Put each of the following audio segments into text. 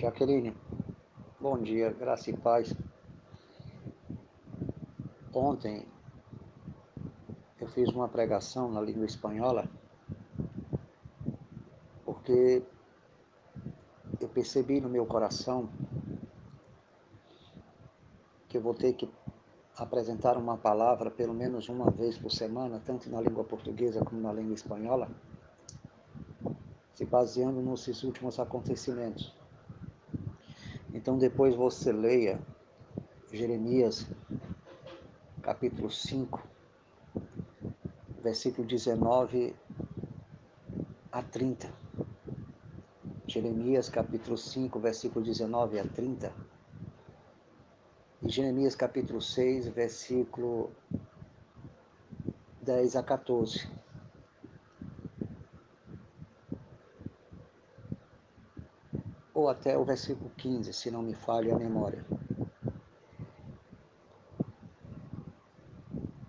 Jaqueline, bom dia, graça e paz. Ontem eu fiz uma pregação na língua espanhola porque eu percebi no meu coração que eu vou ter que apresentar uma palavra pelo menos uma vez por semana, tanto na língua portuguesa como na língua espanhola, se baseando nesses últimos acontecimentos. Então depois você leia Jeremias capítulo 5, versículo 19 a 30. Jeremias capítulo 5, versículo 19 a 30. E Jeremias capítulo 6, versículo 10 a 14. Ou até o versículo 15, se não me falha a memória.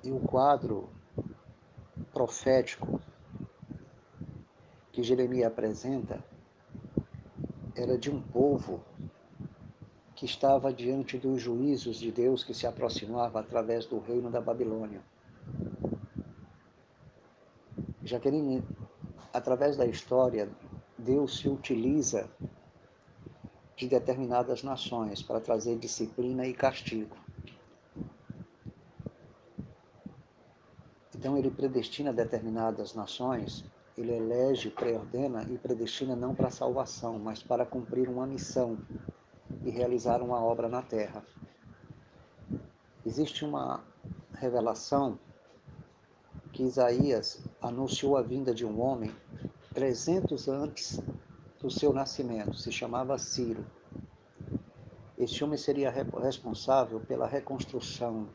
E o quadro profético que Jeremias apresenta era de um povo que estava diante dos juízos de Deus que se aproximava através do reino da Babilônia. Jaqueline, através da história, Deus se utiliza de determinadas nações para trazer disciplina e castigo. Então ele predestina determinadas nações, ele elege, preordena e predestina não para salvação, mas para cumprir uma missão e realizar uma obra na terra. Existe uma revelação que Isaías anunciou a vinda de um homem 300 antes do seu nascimento, se chamava Ciro. Este homem seria responsável pela reconstrução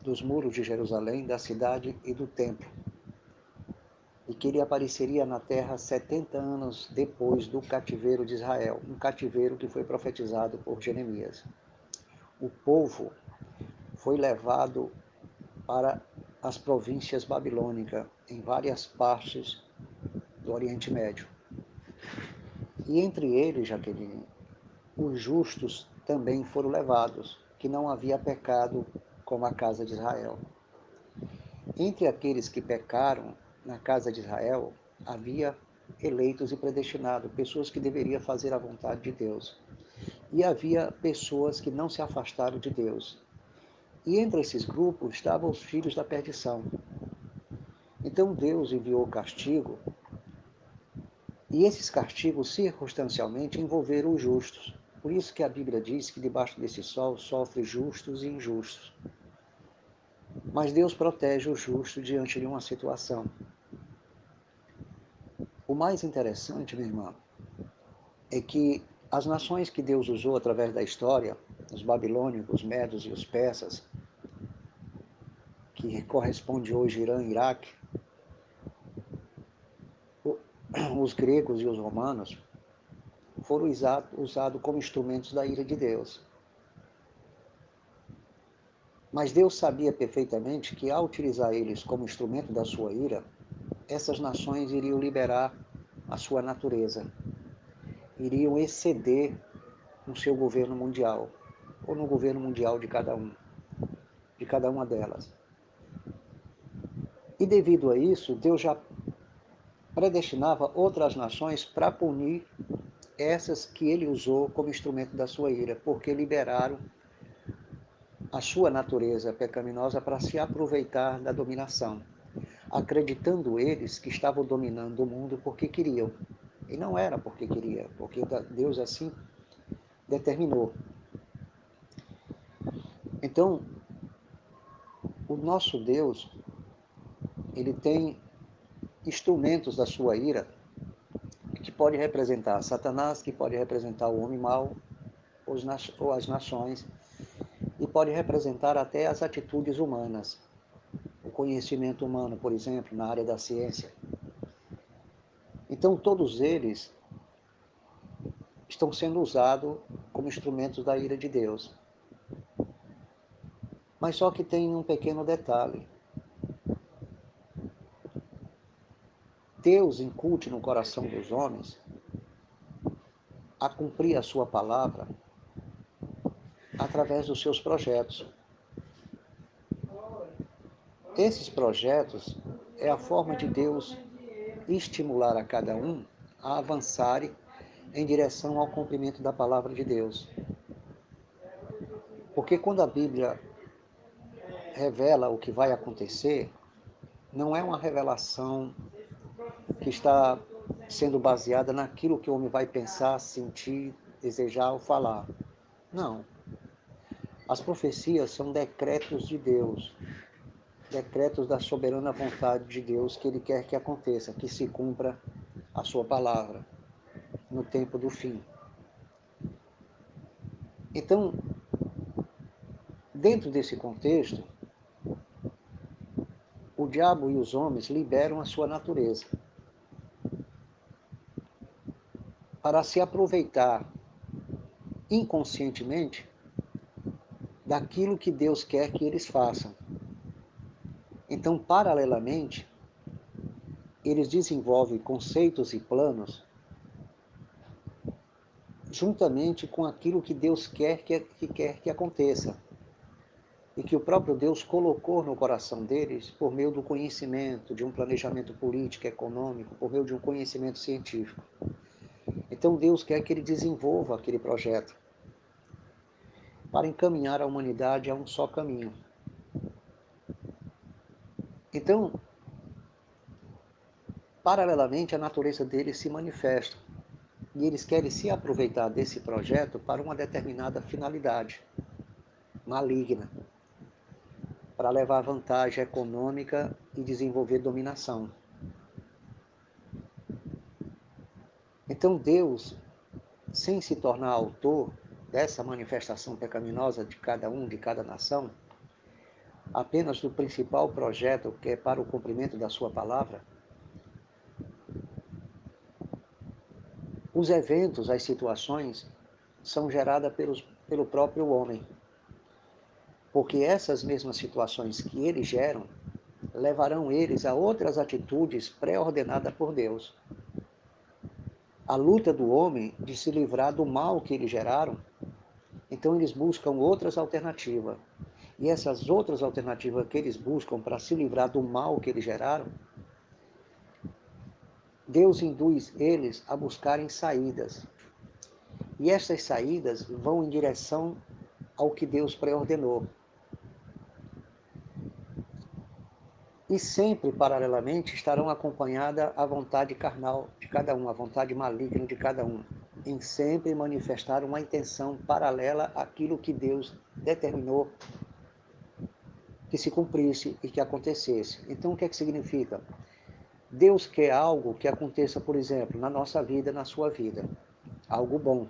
dos muros de Jerusalém, da cidade e do templo. E que ele apareceria na terra 70 anos depois do cativeiro de Israel, um cativeiro que foi profetizado por Jeremias. O povo foi levado para as províncias babilônicas, em várias partes do Oriente Médio. E entre eles, Jaqueline, os justos também foram levados, que não havia pecado como a casa de Israel. Entre aqueles que pecaram na casa de Israel, havia eleitos e predestinados, pessoas que deveriam fazer a vontade de Deus. E havia pessoas que não se afastaram de Deus. E entre esses grupos estavam os filhos da perdição. Então Deus enviou castigo, e esses castigos circunstancialmente envolveram os justos. Por isso que a Bíblia diz que debaixo desse sol sofre justos e injustos. Mas Deus protege o justo diante de uma situação. O mais interessante, minha irmã, é que as nações que Deus usou através da história, os babilônicos, os medos e os persas, que corresponde hoje Irã e Iraque, os gregos e os romanos, foram usados como instrumentos da ira de Deus. Mas Deus sabia perfeitamente que, ao utilizar eles como instrumento da sua ira, essas nações iriam liberar a sua natureza, iriam exceder no seu governo mundial, ou no governo mundial de cada um, de cada uma delas. E devido a isso, Deus já predestinava outras nações para punir essas que ele usou como instrumento da sua ira, porque liberaram a sua natureza pecaminosa para se aproveitar da dominação, acreditando eles que estavam dominando o mundo porque queriam. E não era porque queria, porque Deus assim determinou. Então, o nosso Deus, ele tem instrumentos da sua ira que pode representar Satanás, que pode representar o homem mau, ou as nações, e pode representar até as atitudes humanas, o conhecimento humano, por exemplo, na área da ciência. Então, todos eles estão sendo usados como instrumentos da ira de Deus. Mas só que tem um pequeno detalhe. Deus incute no coração dos homens a cumprir a sua palavra através dos seus projetos. Esses projetos é a forma de Deus estimular a cada um a avançar em direção ao cumprimento da palavra de Deus. Porque quando a Bíblia revela o que vai acontecer, não é uma revelação que está sendo baseada naquilo que o homem vai pensar, sentir, desejar ou falar. Não. As profecias são decretos de Deus, decretos da soberana vontade de Deus que Ele quer que aconteça, que se cumpra a Sua palavra no tempo do fim. Então, dentro desse contexto, o diabo e os homens liberam a sua natureza para se aproveitar inconscientemente daquilo que Deus quer que eles façam. Então, paralelamente, eles desenvolvem conceitos e planos juntamente com aquilo que Deus quer que, que quer que aconteça e que o próprio Deus colocou no coração deles por meio do conhecimento, de um planejamento político, econômico, por meio de um conhecimento científico. Então Deus quer que ele desenvolva aquele projeto para encaminhar a humanidade a um só caminho. Então, paralelamente, a natureza deles se manifesta e eles querem se aproveitar desse projeto para uma determinada finalidade maligna para levar vantagem econômica e desenvolver dominação. Então Deus, sem se tornar autor dessa manifestação pecaminosa de cada um, de cada nação, apenas do principal projeto que é para o cumprimento da sua palavra, os eventos, as situações são geradas pelos, pelo próprio homem. Porque essas mesmas situações que eles geram levarão eles a outras atitudes pré-ordenadas por Deus. A luta do homem de se livrar do mal que eles geraram, então eles buscam outras alternativas. E essas outras alternativas que eles buscam para se livrar do mal que eles geraram, Deus induz eles a buscarem saídas. E essas saídas vão em direção ao que Deus pré-ordenou. E sempre, paralelamente, estarão acompanhadas a vontade carnal de cada um, a vontade maligna de cada um, em sempre manifestar uma intenção paralela àquilo que Deus determinou que se cumprisse e que acontecesse. Então, o que é que significa? Deus quer algo que aconteça, por exemplo, na nossa vida, na sua vida, algo bom.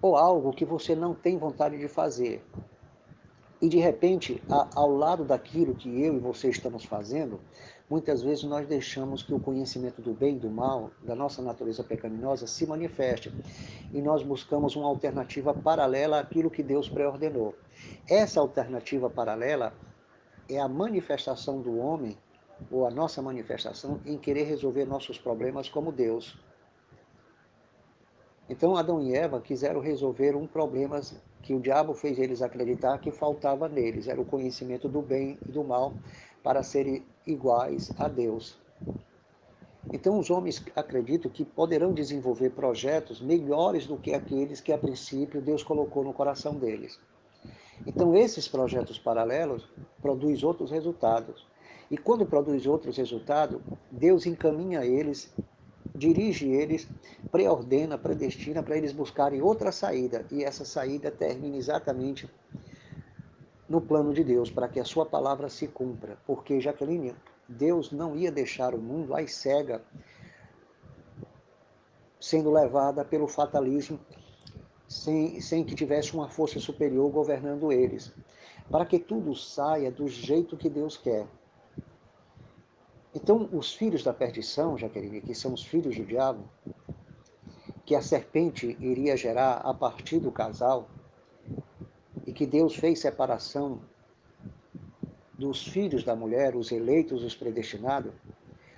Ou algo que você não tem vontade de fazer, e de repente, ao lado daquilo que eu e você estamos fazendo, muitas vezes nós deixamos que o conhecimento do bem e do mal, da nossa natureza pecaminosa, se manifeste. E nós buscamos uma alternativa paralela àquilo que Deus pré-ordenou. Essa alternativa paralela é a manifestação do homem, ou a nossa manifestação, em querer resolver nossos problemas como Deus. Então Adão e Eva quiseram resolver um problema que o diabo fez eles acreditar que faltava neles, era o conhecimento do bem e do mal para serem iguais a Deus. Então os homens acreditam que poderão desenvolver projetos melhores do que aqueles que a princípio Deus colocou no coração deles. Então esses projetos paralelos produzem outros resultados. E quando produz outros resultados, Deus encaminha eles dirige eles, preordena, predestina para eles buscarem outra saída. E essa saída termina exatamente no plano de Deus, para que a sua palavra se cumpra. Porque, Jaqueline, Deus não ia deixar o mundo às cega, sendo levada pelo fatalismo, sem, sem que tivesse uma força superior governando eles. Para que tudo saia do jeito que Deus quer. Então, os filhos da perdição, Jaqueline, que são os filhos do diabo, que a serpente iria gerar a partir do casal, e que Deus fez separação dos filhos da mulher, os eleitos, os predestinados,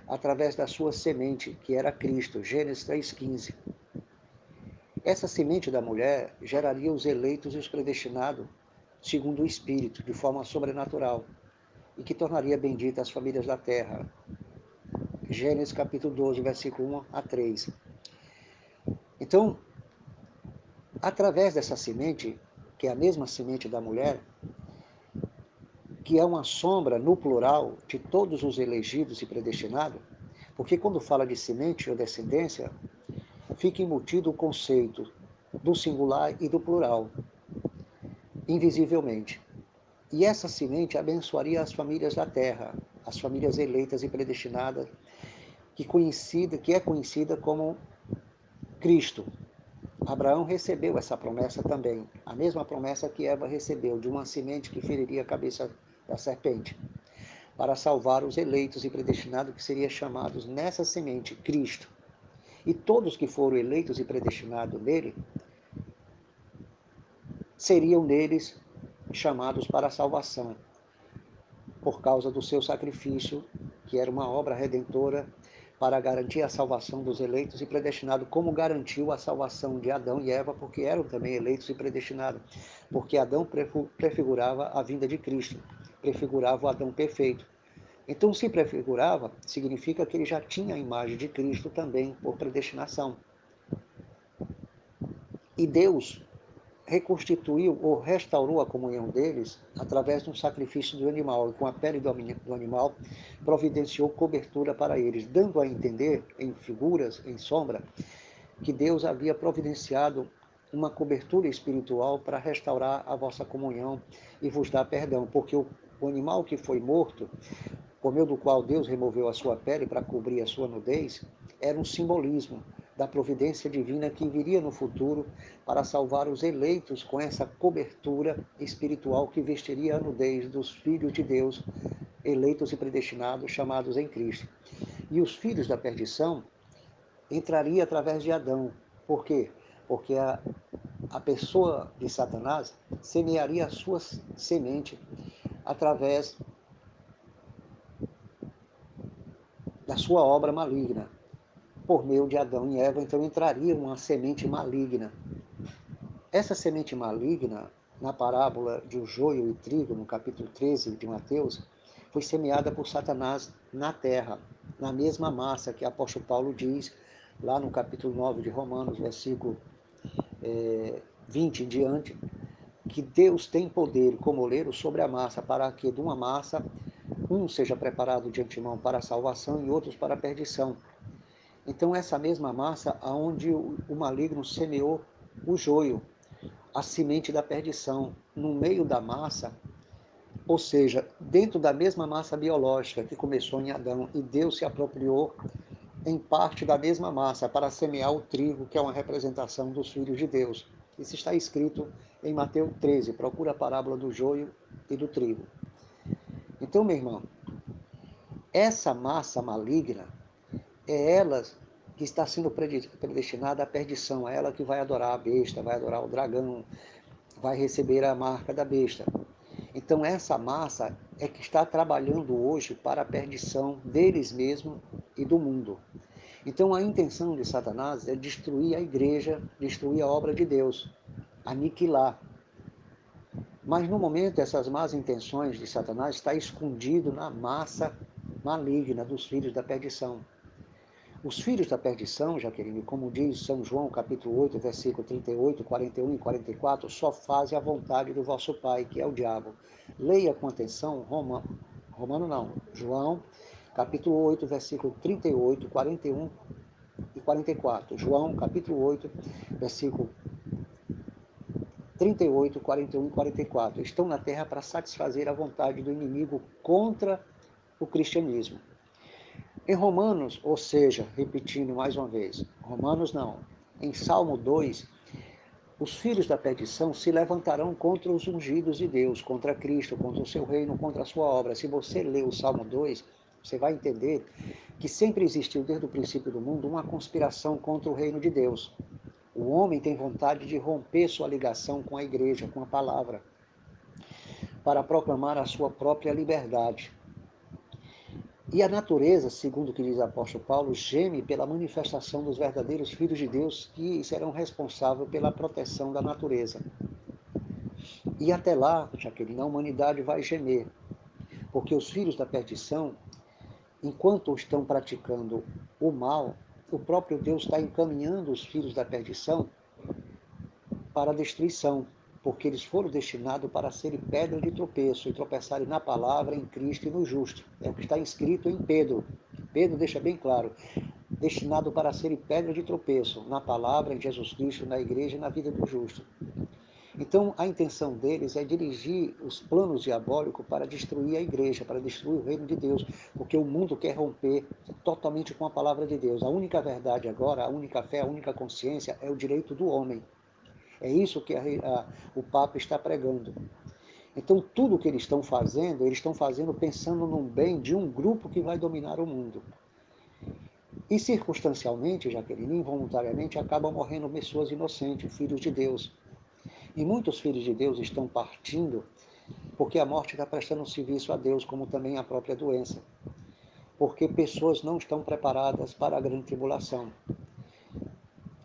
através da sua semente, que era Cristo, Gênesis 3,15. Essa semente da mulher geraria os eleitos e os predestinados segundo o Espírito, de forma sobrenatural, e que tornaria bendita as famílias da terra. Gênesis capítulo 12, versículo 1 a 3. Então, através dessa semente, que é a mesma semente da mulher, que é uma sombra no plural de todos os elegidos e predestinados, porque quando fala de semente ou descendência, fica embutido o conceito do singular e do plural, invisivelmente. E essa semente abençoaria as famílias da terra, as famílias eleitas e predestinadas, que, conhecida, que é conhecida como Cristo. Abraão recebeu essa promessa também, a mesma promessa que Eva recebeu, de uma semente que feriria a cabeça da serpente, para salvar os eleitos e predestinados que seriam chamados nessa semente, Cristo. E todos que foram eleitos e predestinados nele, seriam neles chamados para a salvação, por causa do seu sacrifício, que era uma obra redentora para garantir a salvação dos eleitos e predestinados, como garantiu a salvação de Adão e Eva, porque eram também eleitos e predestinados, porque Adão prefigurava a vinda de Cristo, prefigurava o Adão perfeito. Então, se prefigurava, significa que ele já tinha a imagem de Cristo também por predestinação. E Deus reconstituiu ou restaurou a comunhão deles através de um sacrifício do animal, e com a pele do animal providenciou cobertura para eles, dando a entender, em figuras, em sombra, que Deus havia providenciado uma cobertura espiritual para restaurar a vossa comunhão e vos dar perdão, porque o, animal que foi morto, meio do qual Deus removeu a sua pele para cobrir a sua nudez, era um simbolismo da providência divina que viria no futuro para salvar os eleitos com essa cobertura espiritual que vestiria a nudez dos filhos de Deus, eleitos e predestinados, chamados em Cristo. E os filhos da perdição entraria através de Adão. Por quê? Porque a, a pessoa de Satanás semearia a sua semente através da sua obra maligna, por meio de Adão e Eva, então entraria uma semente maligna. Essa semente maligna, na parábola de o joio e trigo, no capítulo 13 de Mateus, foi semeada por Satanás na terra, na mesma massa que o apóstolo Paulo diz lá no capítulo 9 de Romanos, versículo é, 20 em diante, que Deus tem poder como oleiro sobre a massa, para que de uma massa um seja preparado de antemão para a salvação e outros para a perdição. Então, essa mesma massa, aonde o maligno semeou o joio, a semente da perdição, no meio da massa, ou seja, dentro da mesma massa biológica que começou em Adão, e Deus se apropriou em parte da mesma massa para semear o trigo, que é uma representação dos filhos de Deus. Isso está escrito em Mateus 13, procura a parábola do joio e do trigo. Então, meu irmão, essa massa maligna é ela que está sendo predestinada à perdição, é ela que vai adorar a besta, vai adorar o dragão, vai receber a marca da besta. Então essa massa é que está trabalhando hoje para a perdição deles mesmos e do mundo. Então a intenção de Satanás é destruir a igreja, destruir a obra de Deus, aniquilar. Mas no momento essas más intenções de Satanás está escondido na massa maligna dos filhos da perdição. Os filhos da perdição, Jaqueline, como diz São João, capítulo 8, versículo 38, 41 e 44, só fazem a vontade do vosso pai, que é o diabo. Leia com atenção Romano, Romano não, João, capítulo 8, versículo 38, 41 e 44. João, capítulo 8, versículo 38, 41 e 44. Estão na terra para satisfazer a vontade do inimigo contra o cristianismo. Em Romanos, ou seja, repetindo mais uma vez, Romanos não, em Salmo 2, os filhos da perdição se levantarão contra os ungidos de Deus, contra Cristo, contra o seu reino, contra a sua obra. Se você ler o Salmo 2, você vai entender que sempre existiu desde o princípio do mundo uma conspiração contra o reino de Deus. O homem tem vontade de romper sua ligação com a igreja, com a palavra, para proclamar a sua própria liberdade. E a natureza, segundo o que diz o apóstolo Paulo, geme pela manifestação dos verdadeiros filhos de Deus que serão responsáveis pela proteção da natureza. E até lá, Jaqueline, a humanidade vai gemer, porque os filhos da perdição, enquanto estão praticando o mal, o próprio Deus está encaminhando os filhos da perdição para a destruição, porque eles foram destinados para serem pedra de tropeço e tropeçarem na palavra, em Cristo e no justo. É o que está escrito em Pedro. Pedro deixa bem claro: destinado para serem pedra de tropeço na palavra, em Jesus Cristo, na igreja e na vida do justo. Então, a intenção deles é dirigir os planos diabólicos para destruir a igreja, para destruir o reino de Deus, porque o mundo quer romper totalmente com a palavra de Deus. A única verdade agora, a única fé, a única consciência é o direito do homem. É isso que a, a, o Papa está pregando. Então, tudo que eles estão fazendo, eles estão fazendo pensando no bem de um grupo que vai dominar o mundo. E circunstancialmente, Jaqueline, involuntariamente, acabam morrendo pessoas inocentes, filhos de Deus. E muitos filhos de Deus estão partindo porque a morte está prestando um serviço a Deus, como também a própria doença. Porque pessoas não estão preparadas para a grande tribulação.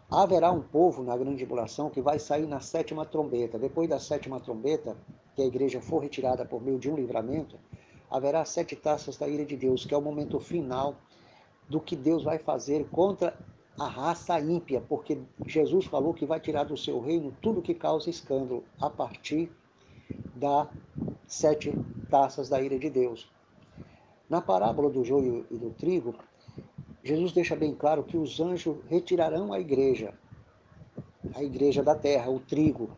Haverá um povo na grande tribulação que vai sair na sétima trombeta. Depois da sétima trombeta, que a igreja for retirada por meio de um livramento, haverá sete taças da ira de Deus, que é o momento final do que Deus vai fazer contra a raça ímpia, porque Jesus falou que vai tirar do seu reino tudo que causa escândalo a partir das sete taças da ira de Deus. Na parábola do joio e do trigo, Jesus deixa bem claro que os anjos retirarão a igreja, a igreja da terra, o trigo.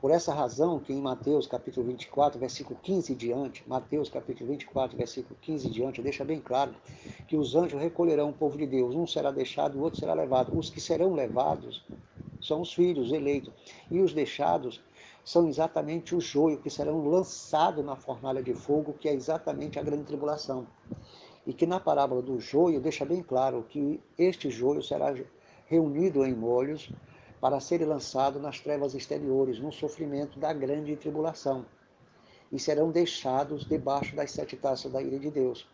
Por essa razão que em Mateus capítulo 24, versículo 15 diante, Mateus capítulo 24, versículo 15 diante, deixa bem claro que os anjos recolherão o povo de Deus, um será deixado, o outro será levado. Os que serão levados são os filhos eleitos, e os deixados são exatamente o joio que serão lançados na fornalha de fogo, que é exatamente a grande tribulação e que na parábola do joio deixa bem claro que este joio será reunido em molhos para ser lançado nas trevas exteriores, no sofrimento da grande tribulação, e serão deixados debaixo das sete taças da ira de Deus.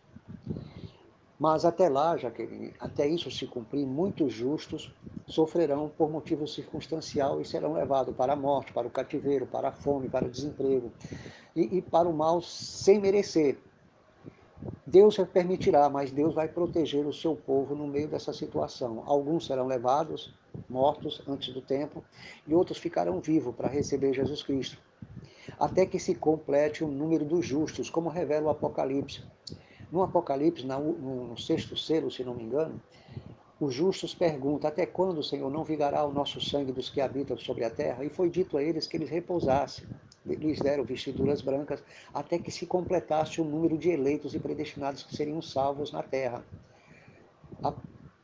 Mas até lá, Jaqueline, até isso se cumprir, muitos justos sofrerão por motivo circunstancial e serão levados para a morte, para o cativeiro, para a fome, para o desemprego e, e para o mal sem merecer, Deus permitirá, mas Deus vai proteger o seu povo no meio dessa situação. Alguns serão levados, mortos antes do tempo, e outros ficarão vivos para receber Jesus Cristo. Até que se complete o número dos justos, como revela o Apocalipse. No Apocalipse, no sexto selo, se não me engano, os justos perguntam: Até quando, Senhor, não vigará o nosso sangue dos que habitam sobre a terra? E foi dito a eles que eles repousassem lhes deram vestiduras brancas, até que se completasse o número de eleitos e predestinados que seriam salvos na terra, a,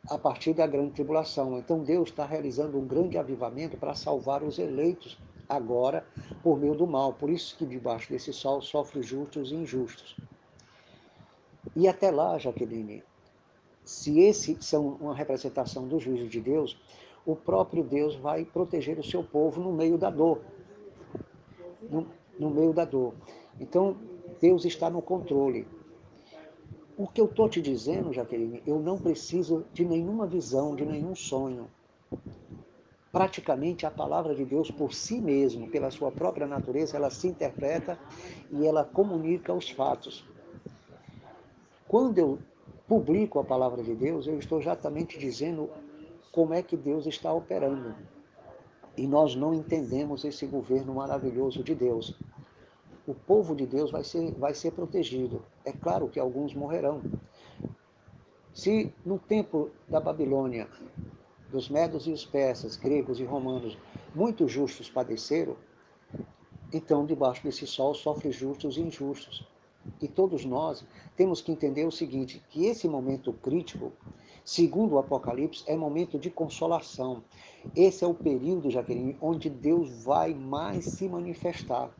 a partir da grande tribulação. Então Deus está realizando um grande avivamento para salvar os eleitos agora por meio do mal. Por isso que debaixo desse sol sofre justos e injustos. E até lá, Jaqueline, se esses são uma representação do juízo de Deus, o próprio Deus vai proteger o seu povo no meio da dor no, no meio da dor. Então, Deus está no controle. O que eu estou te dizendo, Jaqueline, eu não preciso de nenhuma visão, de nenhum sonho. Praticamente a palavra de Deus por si mesmo, pela sua própria natureza, ela se interpreta e ela comunica os fatos. Quando eu publico a palavra de Deus, eu estou exatamente dizendo como é que Deus está operando e nós não entendemos esse governo maravilhoso de Deus. O povo de Deus vai ser, vai ser protegido. É claro que alguns morrerão. Se no tempo da Babilônia, dos medos e os persas, gregos e romanos, muitos justos padeceram, então debaixo desse sol sofrem justos e injustos. E todos nós temos que entender o seguinte, que esse momento crítico Segundo o Apocalipse, é momento de consolação. Esse é o período, Jaqueline, onde Deus vai mais se manifestar.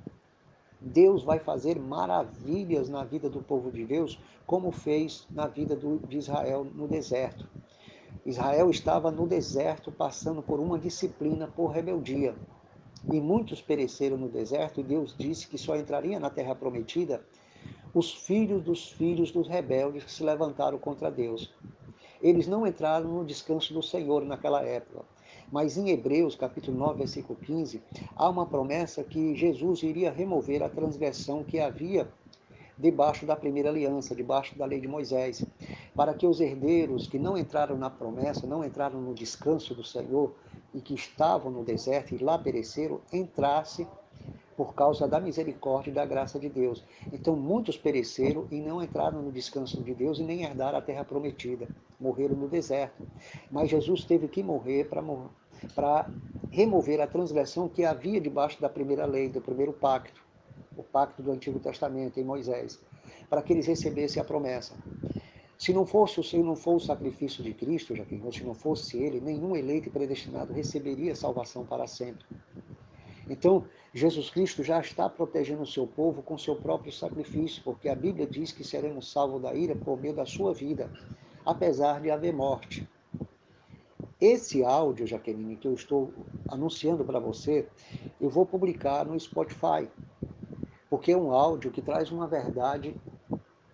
Deus vai fazer maravilhas na vida do povo de Deus, como fez na vida do, de Israel no deserto. Israel estava no deserto passando por uma disciplina por rebeldia. E muitos pereceram no deserto, e Deus disse que só entraria na terra prometida os filhos dos filhos dos rebeldes que se levantaram contra Deus. Eles não entraram no descanso do Senhor naquela época. Mas em Hebreus, capítulo 9, versículo 15, há uma promessa que Jesus iria remover a transgressão que havia debaixo da primeira aliança, debaixo da lei de Moisés, para que os herdeiros que não entraram na promessa, não entraram no descanso do Senhor e que estavam no deserto e lá pereceram, entrassem por causa da misericórdia e da graça de Deus. Então muitos pereceram e não entraram no descanso de Deus e nem herdaram a terra prometida, morreram no deserto. Mas Jesus teve que morrer para remover a transgressão que havia debaixo da primeira lei, do primeiro pacto, o pacto do Antigo Testamento em Moisés, para que eles recebessem a promessa. Se não fosse, se não for o sacrifício de Cristo, já que se não fosse ele, nenhum eleito predestinado receberia salvação para sempre. Então, Jesus Cristo já está protegendo o seu povo com seu próprio sacrifício, porque a Bíblia diz que seremos salvos da ira por meio da sua vida, apesar de haver morte. Esse áudio, Jaqueline, que eu estou anunciando para você, eu vou publicar no Spotify, porque é um áudio que traz uma verdade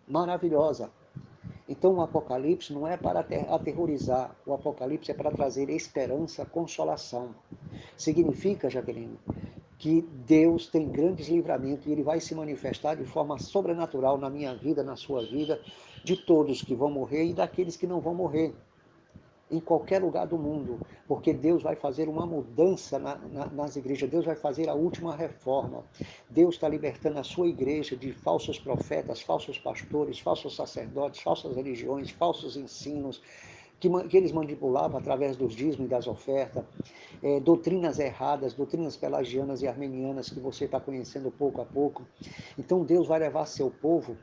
maravilhosa. Então, o Apocalipse não é para aterrorizar, o Apocalipse é para trazer esperança, consolação. Significa, Jaqueline, que Deus tem grandes livramentos e Ele vai se manifestar de forma sobrenatural na minha vida, na sua vida, de todos que vão morrer e daqueles que não vão morrer em qualquer lugar do mundo, porque Deus vai fazer uma mudança na, na, nas igrejas, Deus vai fazer a última reforma. Deus está libertando a sua igreja de falsos profetas, falsos pastores, falsos sacerdotes, falsas religiões, falsos ensinos, que, que eles manipulavam através dos dízimos e das ofertas, é, doutrinas erradas, doutrinas pelagianas e armenianas que você está conhecendo pouco a pouco. Então Deus vai levar seu povo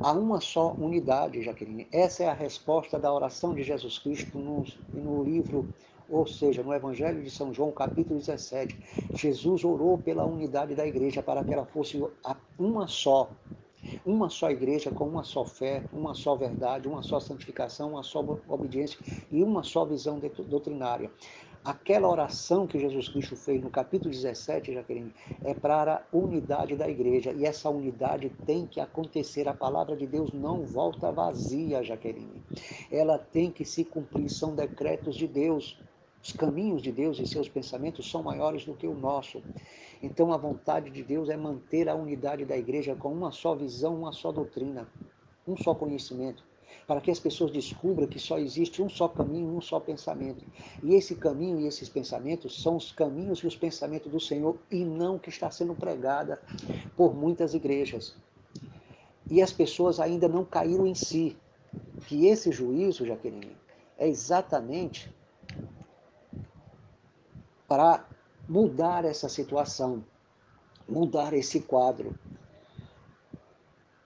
a uma só unidade, Jaqueline. Essa é a resposta da oração de Jesus Cristo no, no livro, ou seja, no Evangelho de São João, capítulo 17. Jesus orou pela unidade da igreja para que ela fosse uma só, uma só igreja com uma só fé, uma só verdade, uma só santificação, uma só obediência e uma só visão doutrinária. Aquela oração que Jesus Cristo fez no capítulo 17, Jaqueline, é para a unidade da igreja. E essa unidade tem que acontecer. A palavra de Deus não volta vazia, Jaqueline. Ela tem que se cumprir. São decretos de Deus. Os caminhos de Deus e seus pensamentos são maiores do que o nosso. Então, a vontade de Deus é manter a unidade da igreja com uma só visão, uma só doutrina, um só conhecimento para que as pessoas descubram que só existe um só caminho, um só pensamento. E esse caminho e esses pensamentos são os caminhos e os pensamentos do Senhor e não que está sendo pregada por muitas igrejas. E as pessoas ainda não caíram em si. Que esse juízo, Jaqueline, é exatamente para mudar essa situação, mudar esse quadro.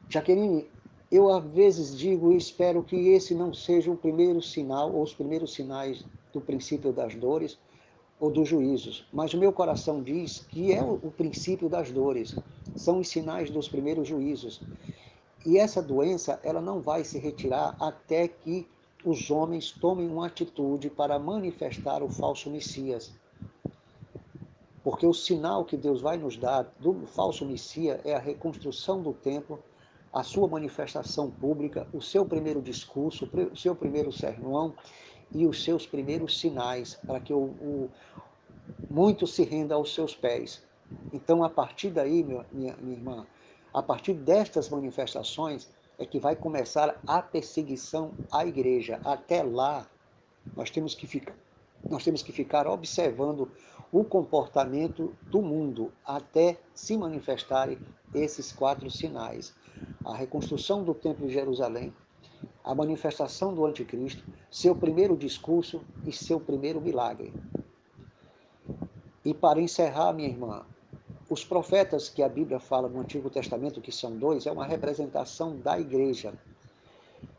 Jaqueline, eu às vezes digo e espero que esse não seja o primeiro sinal ou os primeiros sinais do princípio das dores ou dos juízos, mas o meu coração diz que é o princípio das dores, são os sinais dos primeiros juízos. E essa doença, ela não vai se retirar até que os homens tomem uma atitude para manifestar o falso Messias. Porque o sinal que Deus vai nos dar do falso Messias é a reconstrução do templo a sua manifestação pública, o seu primeiro discurso, o seu primeiro sermão e os seus primeiros sinais, para que o, o muito se renda aos seus pés. Então, a partir daí, minha, minha, minha irmã, a partir destas manifestações, é que vai começar a perseguição à igreja. Até lá, nós temos que ficar, nós temos que ficar observando o comportamento do mundo até se manifestarem esses quatro sinais a reconstrução do Templo de Jerusalém, a manifestação do Anticristo, seu primeiro discurso e seu primeiro milagre. E para encerrar, minha irmã, os profetas que a Bíblia fala no Antigo Testamento, que são dois, é uma representação da igreja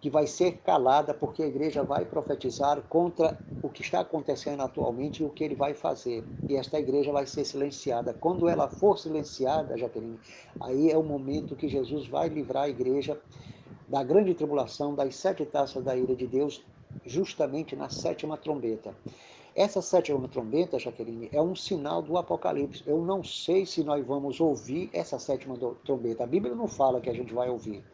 que vai ser calada porque a igreja vai profetizar contra o que está acontecendo atualmente e o que ele vai fazer. E esta igreja vai ser silenciada. Quando ela for silenciada, Jaqueline, aí é o momento que Jesus vai livrar a igreja da grande tribulação, das sete taças da ira de Deus, justamente na sétima trombeta. Essa sétima trombeta, Jaqueline, é um sinal do Apocalipse. Eu não sei se nós vamos ouvir essa sétima trombeta. A Bíblia não fala que a gente vai ouvir,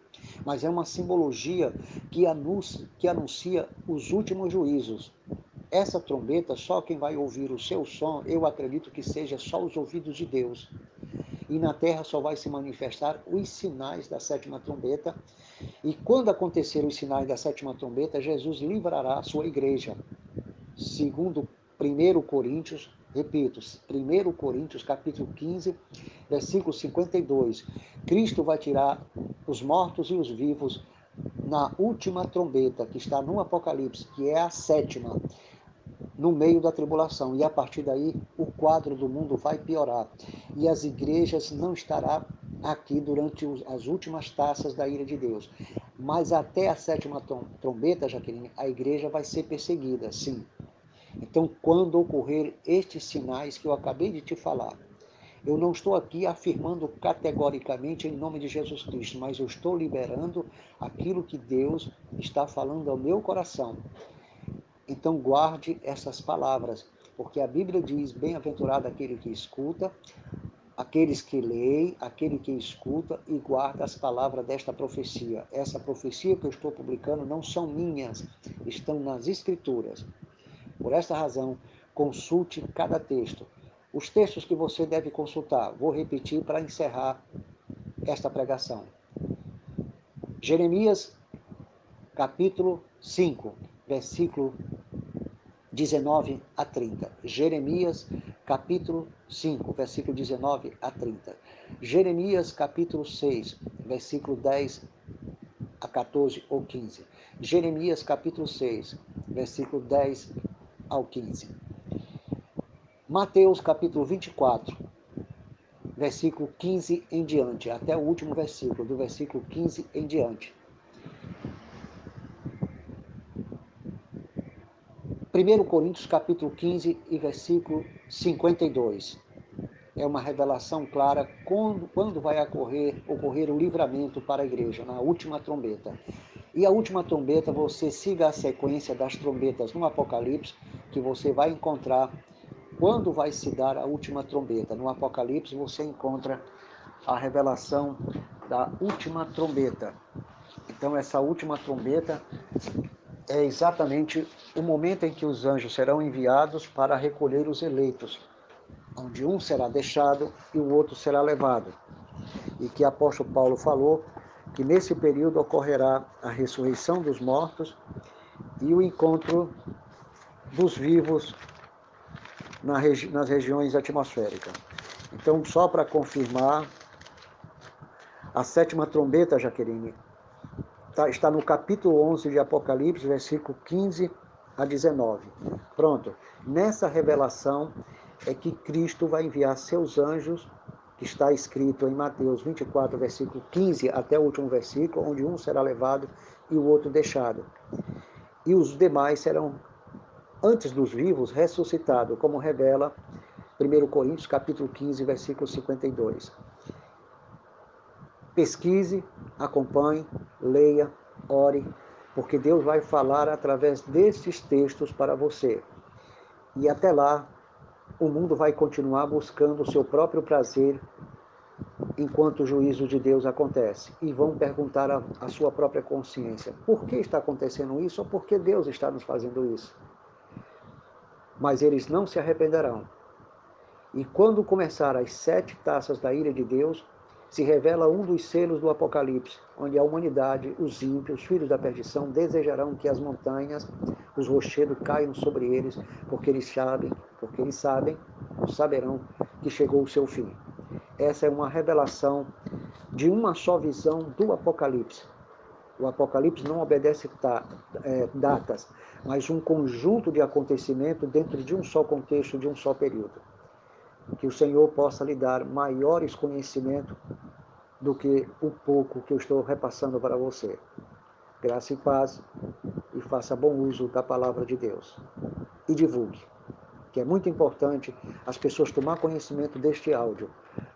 mas é uma simbologia que anuncia, que anuncia os últimos juízos. Essa trombeta, só quem vai ouvir o seu som, eu acredito que seja só os ouvidos de Deus. E na terra só vai se manifestar os sinais da sétima trombeta. E quando acontecer os sinais da sétima trombeta, Jesus livrará a sua igreja. Segundo 1 Coríntios, repito, 1 Coríntios capítulo 15, versículo 52. Cristo vai tirar os mortos e os vivos na última trombeta, que está no Apocalipse, que é a sétima no meio da tribulação. E a partir daí, o quadro do mundo vai piorar. E as igrejas não estarão aqui durante as últimas taças da ira de Deus. Mas até a sétima trombeta, Jaqueline, a igreja vai ser perseguida, sim. Então, quando ocorrer estes sinais que eu acabei de te falar, eu não estou aqui afirmando categoricamente em nome de Jesus Cristo, mas eu estou liberando aquilo que Deus está falando ao meu coração. Então guarde essas palavras, porque a Bíblia diz: bem-aventurado aquele que escuta, aqueles que leem, aquele que escuta e guarda as palavras desta profecia. Essa profecia que eu estou publicando não são minhas, estão nas Escrituras. Por esta razão, consulte cada texto. Os textos que você deve consultar, vou repetir para encerrar esta pregação. Jeremias, capítulo 5, versículo 19 a 30. Jeremias, capítulo 5, versículo 19 a 30. Jeremias, capítulo 6, versículo 10 a 14 ou 15. Jeremias, capítulo 6, versículo 10 ao 15. Mateus, capítulo 24, versículo 15 em diante, até o último versículo, do versículo 15 em diante. 1 Coríntios capítulo 15 e versículo 52. É uma revelação clara quando, quando vai ocorrer, ocorrer o livramento para a igreja, na última trombeta. E a última trombeta, você siga a sequência das trombetas no Apocalipse, que você vai encontrar quando vai se dar a última trombeta. No Apocalipse você encontra a revelação da última trombeta. Então essa última trombeta é exatamente o momento em que os anjos serão enviados para recolher os eleitos, onde um será deixado e o outro será levado. E que apóstolo Paulo falou que nesse período ocorrerá a ressurreição dos mortos e o encontro dos vivos nas regiões atmosféricas. Então, só para confirmar, a sétima trombeta, Jaqueline, Tá, está no capítulo 11 de Apocalipse, versículo 15 a 19. Pronto. Nessa revelação é que Cristo vai enviar seus anjos, que está escrito em Mateus 24, versículo 15 até o último versículo, onde um será levado e o outro deixado. E os demais serão, antes dos vivos, ressuscitados, como revela 1 Coríntios capítulo 15, versículo 52. Pesquise, acompanhe, leia, ore, porque Deus vai falar através desses textos para você. E até lá, o mundo vai continuar buscando o seu próprio prazer enquanto o juízo de Deus acontece. E vão perguntar à sua própria consciência: por que está acontecendo isso ou por que Deus está nos fazendo isso? Mas eles não se arrependerão. E quando começar as sete taças da ira de Deus, se revela um dos selos do Apocalipse, onde a humanidade, os ímpios, os filhos da perdição, desejarão que as montanhas, os rochedos caiam sobre eles, porque eles sabem, porque eles sabem, ou saberão que chegou o seu fim. Essa é uma revelação de uma só visão do Apocalipse. O Apocalipse não obedece é, datas, mas um conjunto de acontecimentos dentro de um só contexto, de um só período que o Senhor possa lhe dar maiores conhecimentos do que o pouco que eu estou repassando para você. Graça e paz e faça bom uso da palavra de Deus. E divulgue, que é muito importante as pessoas tomar conhecimento deste áudio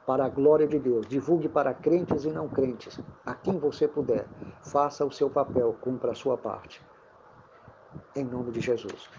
para a glória de Deus. Divulgue para crentes e não crentes, a quem você puder. Faça o seu papel, cumpra a sua parte. Em nome de Jesus.